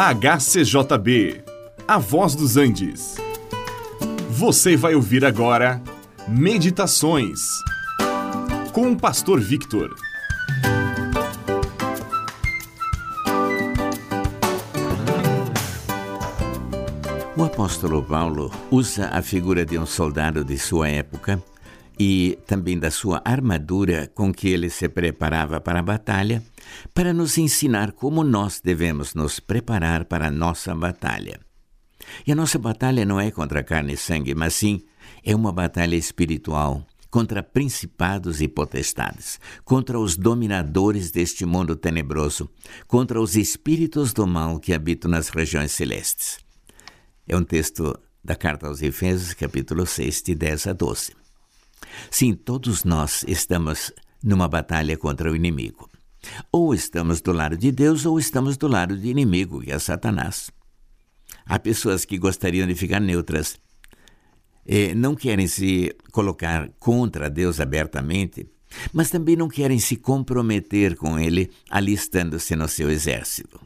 HCJB, A Voz dos Andes. Você vai ouvir agora Meditações com o Pastor Victor. O apóstolo Paulo usa a figura de um soldado de sua época e também da sua armadura com que ele se preparava para a batalha, para nos ensinar como nós devemos nos preparar para a nossa batalha. E a nossa batalha não é contra carne e sangue, mas sim é uma batalha espiritual contra principados e potestades, contra os dominadores deste mundo tenebroso, contra os espíritos do mal que habitam nas regiões celestes. É um texto da carta aos Efésios, capítulo 6, de 10 a 12. Sim, todos nós estamos numa batalha contra o inimigo. Ou estamos do lado de Deus ou estamos do lado do inimigo, que é Satanás. Há pessoas que gostariam de ficar neutras. E não querem se colocar contra Deus abertamente, mas também não querem se comprometer com Ele alistando-se no seu exército.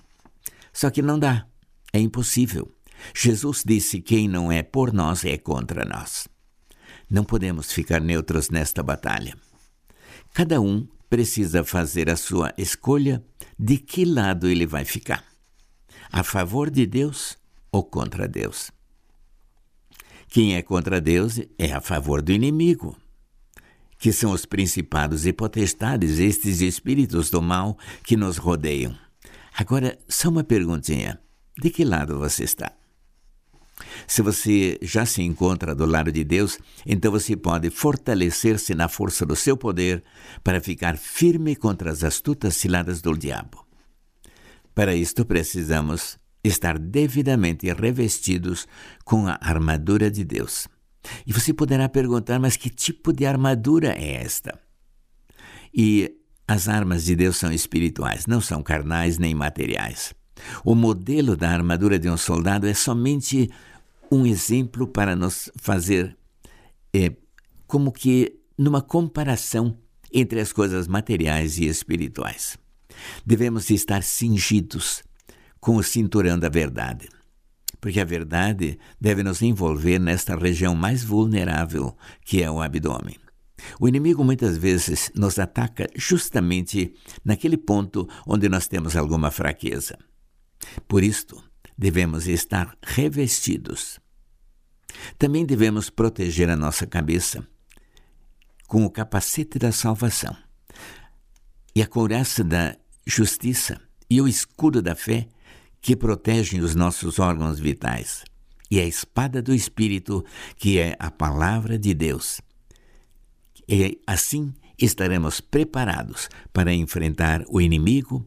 Só que não dá. É impossível. Jesus disse: quem não é por nós é contra nós. Não podemos ficar neutros nesta batalha. Cada um precisa fazer a sua escolha de que lado ele vai ficar: a favor de Deus ou contra Deus. Quem é contra Deus é a favor do inimigo, que são os principados e potestades, estes espíritos do mal que nos rodeiam. Agora, só uma perguntinha: de que lado você está? Se você já se encontra do lado de Deus, então você pode fortalecer-se na força do seu poder para ficar firme contra as astutas ciladas do diabo. Para isto, precisamos estar devidamente revestidos com a armadura de Deus. E você poderá perguntar, mas que tipo de armadura é esta? E as armas de Deus são espirituais, não são carnais nem materiais. O modelo da armadura de um soldado é somente um exemplo para nos fazer é, como que numa comparação entre as coisas materiais e espirituais. Devemos estar cingidos com o cinturão da verdade, porque a verdade deve nos envolver nesta região mais vulnerável que é o abdômen. O inimigo muitas vezes nos ataca justamente naquele ponto onde nós temos alguma fraqueza. Por isto, devemos estar revestidos também devemos proteger a nossa cabeça com o capacete da salvação e a couraça da justiça e o escudo da fé que protegem os nossos órgãos vitais e a espada do Espírito, que é a palavra de Deus. E assim estaremos preparados para enfrentar o inimigo